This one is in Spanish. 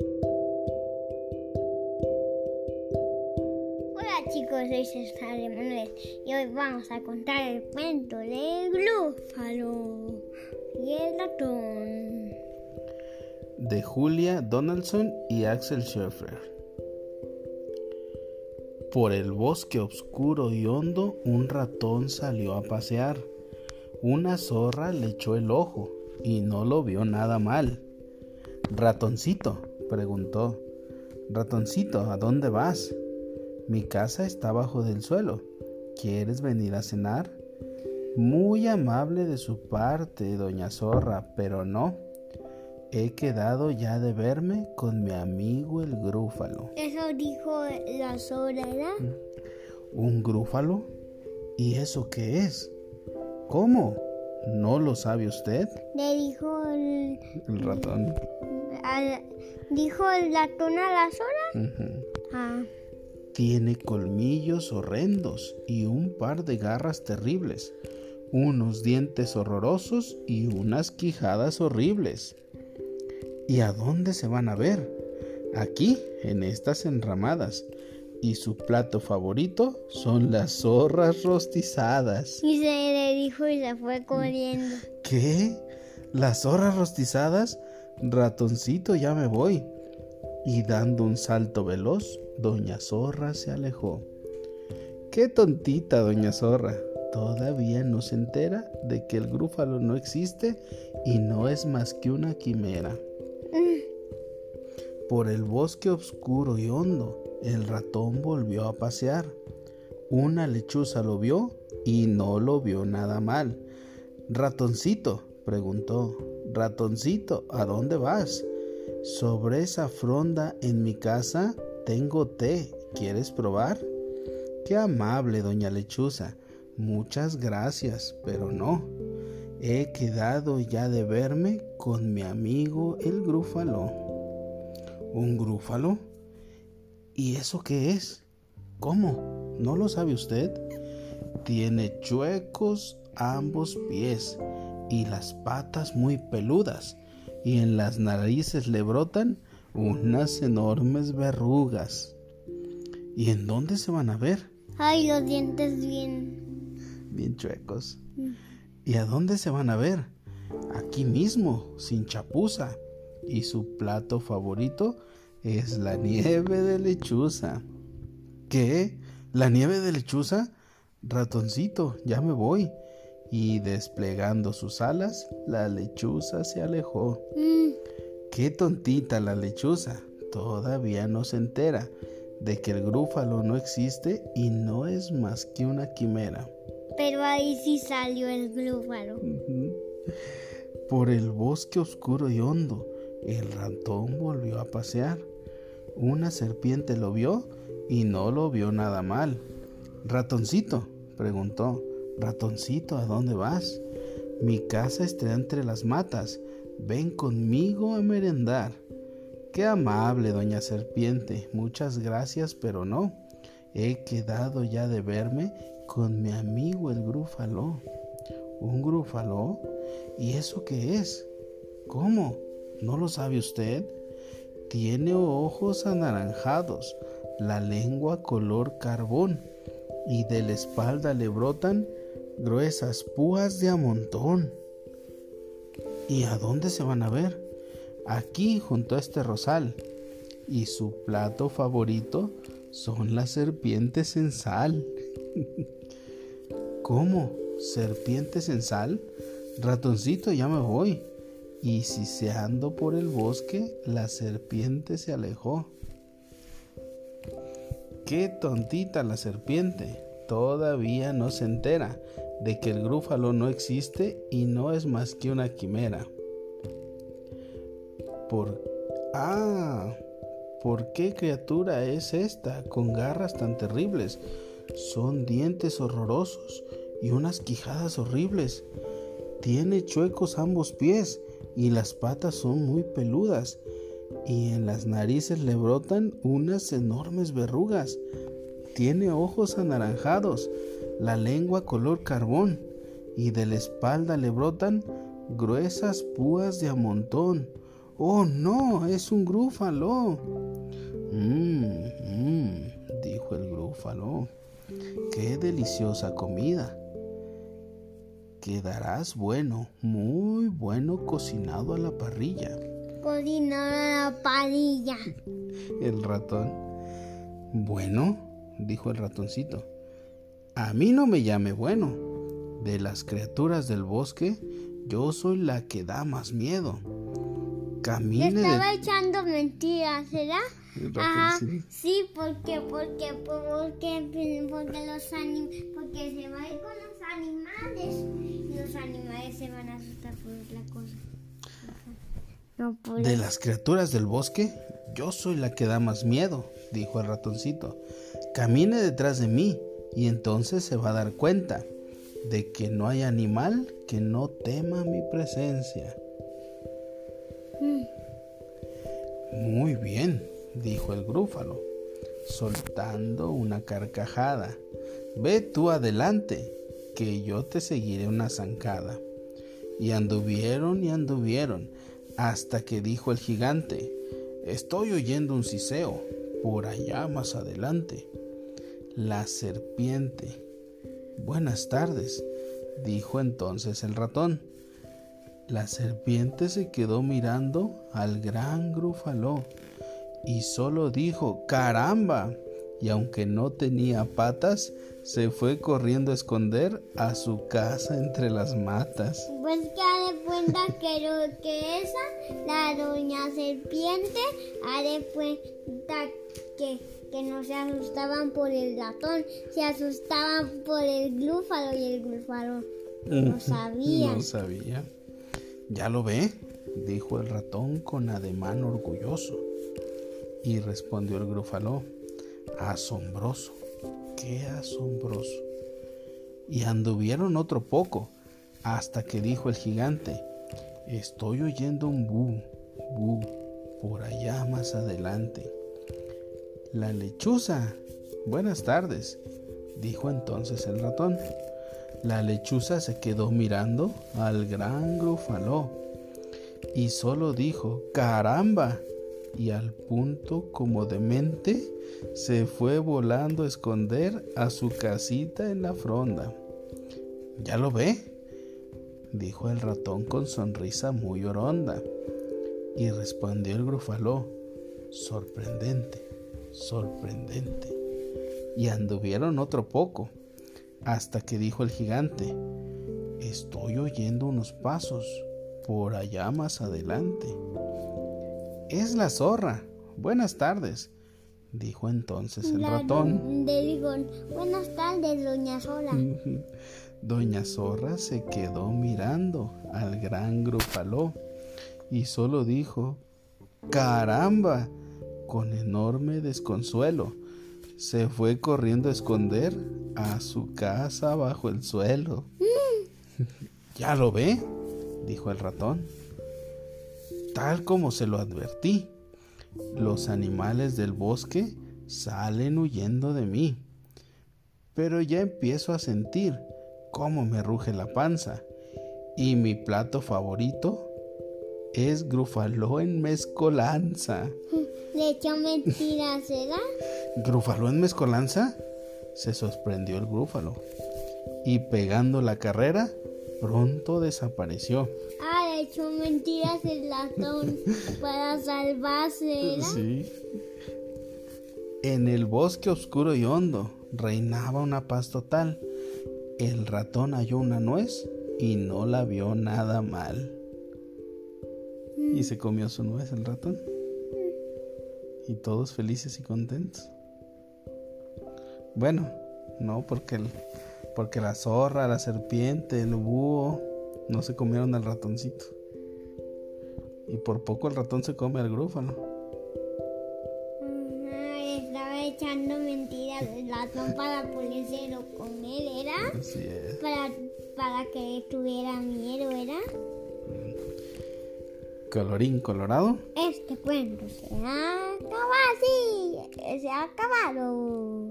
Hola chicos, soy César Manuel y hoy vamos a contar el cuento del glúfalo y el ratón. De Julia Donaldson y Axel Schaffer. Por el bosque oscuro y hondo un ratón salió a pasear. Una zorra le echó el ojo y no lo vio nada mal. Ratoncito, preguntó. Ratoncito, ¿a dónde vas? Mi casa está bajo del suelo. ¿Quieres venir a cenar? Muy amable de su parte, doña Zorra, pero no. He quedado ya de verme con mi amigo el grúfalo. Eso dijo la zorra, ¿verdad? ¿Un grúfalo? ¿Y eso qué es? ¿Cómo? ¿No lo sabe usted? Le dijo el, El ratón. Al- dijo el ratón a la. Ujú. Ah, Tiene colmillos horrendos y un par de garras terribles, unos dientes horrorosos y unas quijadas horribles. ¿Y a dónde se van a ver? Aquí, en estas enramadas. Y su plato favorito son las zorras rostizadas. y se le dijo y se fue corriendo. ¿Qué? ¿Las zorras rostizadas? Ratoncito, ya me voy. Y dando un salto veloz, Doña Zorra se alejó. Qué tontita, Doña Zorra. Todavía no se entera de que el grúfalo no existe y no es más que una quimera. Por el bosque oscuro y hondo, el ratón volvió a pasear. Una lechuza lo vio y no lo vio nada mal. Ratoncito, preguntó, ratoncito, ¿a dónde vas? Sobre esa fronda en mi casa tengo té. ¿Quieres probar? Qué amable, doña Lechuza. Muchas gracias, pero no. He quedado ya de verme con mi amigo el grúfalo. ¿Un grúfalo? ¿Y eso qué es? ¿Cómo? ¿No lo sabe usted? Tiene chuecos ambos pies y las patas muy peludas y en las narices le brotan unas enormes verrugas. ¿Y en dónde se van a ver? Ay, los dientes bien. Bien chuecos. ¿Y a dónde se van a ver? Aquí mismo, sin chapuza. Y su plato favorito es la nieve de lechuza. ¿Qué? ¿La nieve de lechuza? Ratoncito, ya me voy. Y desplegando sus alas, la lechuza se alejó. Mm, Qué tontita la lechuza. Todavía no se entera de que el grúfalo no existe y no es más que una quimera. pero ahí sí salió el glúfalo. Ujú. Por el bosque oscuro y hondo, el ratón volvió a pasear. Una serpiente lo vio y no lo vio nada mal. Ratoncito, preguntó, ratoncito, ¿a dónde vas? Mi casa está entre las matas. Ven conmigo a merendar. Qué amable, doña serpiente. Muchas gracias, pero no. He quedado ya de verme con mi amigo el grúfalo. ¿Un grúfalo? ¿Y eso qué es? ¿Cómo? ¿No lo sabe usted? Tiene ojos anaranjados, la lengua color carbón y de la espalda le brotan gruesas púas de a montón. ¿Y a dónde se van a ver? Aquí junto a este rosal. Y su plato favorito son las serpientes en sal. ¿Cómo? ¿Serpientes en sal? Ratoncito, ya me voy. Y siseando por el bosque, la serpiente se alejó. Qué tontita la serpiente. Todavía no se entera de que el grúfalo no existe y no es más que una quimera. Por... Ah, ¿por qué criatura es esta con garras tan terribles? Son dientes horrorosos y unas quijadas horribles. Tiene chuecos ambos pies y las patas son muy peludas y en las narices le brotan unas enormes verrugas. Tiene ojos anaranjados, la lengua color carbón y de la espalda le brotan gruesas púas de a montón. Oh, no, es un grúfalo. Mmm, mmm, dijo el grúfalo. Qué deliciosa comida. Quedarás bueno, muy bueno cocinado a la parrilla. Cocinado a la parrilla. El ratón. Bueno, dijo el ratoncito. A mí no me llame bueno. De las criaturas del bosque, yo soy la que da más miedo. Camine. estaba echando mentiras, ¿verdad? Ajá, sí. porque, porque, porque, porque los anim, porque se va a ir con los animales y los animales se van a asustar por otra cosa. No De las criaturas del bosque, yo soy la que da más miedo, dijo el ratoncito. Camine detrás de mí y entonces se va a dar cuenta de que no hay animal que no tema mi presencia. Muy bien, dijo el grúfalo, soltando una carcajada. Ve tú adelante, que yo te seguiré una zancada. Y anduvieron y anduvieron, hasta que dijo el gigante, estoy oyendo un siseo, por allá más adelante. La serpiente. Buenas tardes, dijo entonces el ratón. La serpiente se quedó mirando al gran grúfalo y solo dijo caramba y aunque no tenía patas se fue corriendo a esconder a su casa entre las matas. Pues que de cuenta que lo que esa, la doña serpiente, de cuenta que, que no se asustaban por el ratón, se asustaban por el grúfalo y el grúfalo no sabía. No sabía. Ya lo ve, dijo el ratón con ademán orgulloso. Y respondió el grúfalo, asombroso, qué asombroso. Y anduvieron otro poco, hasta que dijo el gigante, estoy oyendo un bu, bu, por allá más adelante. La lechuza. Buenas tardes, dijo entonces el ratón. La lechuza se quedó mirando al gran grúfalo y solo dijo, caramba, y al punto como demente se fue volando a esconder a su casita en la fronda. ¿Ya lo ve? dijo el ratón con sonrisa muy horonda. Y respondió el grúfalo, sorprendente, sorprendente. Y anduvieron otro poco, hasta que dijo el gigante, estoy oyendo unos pasos por allá más adelante. Es la zorra. Buenas tardes, dijo entonces el ratón. buenas tardes, doña Zorra. doña Zorra se quedó mirando al gran grúfalo y solo dijo, caramba, con enorme desconsuelo. Se fue corriendo a esconder a su casa bajo el suelo. Mm. ¿Ya lo ve? dijo el ratón tal como se lo advertí. Los animales del bosque salen huyendo de mí. Pero ya empiezo a sentir cómo me ruge la panza. Y mi plato favorito es grufaló en mezcolanza. ¿Le echó mentiras, ¿verdad? ¿Grufaló en mezcolanza? Se sorprendió el grúfalo. Y pegando la carrera, pronto desapareció. Ah, le echó mentiras el latón para salvarse. Sí. En el bosque oscuro y hondo reinaba una paz total. El ratón halló una nuez y no la vio nada mal. Y se comió su nuez el ratón. Y todos felices y contentos. Bueno, no porque el porque la zorra, la serpiente, el búho no se comieron al ratoncito. Y por poco el ratón se come al grúfalo. estaba echando mentiras el ratón para ponérselo con él, ¿era? Así es. Para, para que tuviera miedo, ¿era? Colorín colorado. Este cuento se ha acabado, sí, se ha acabado.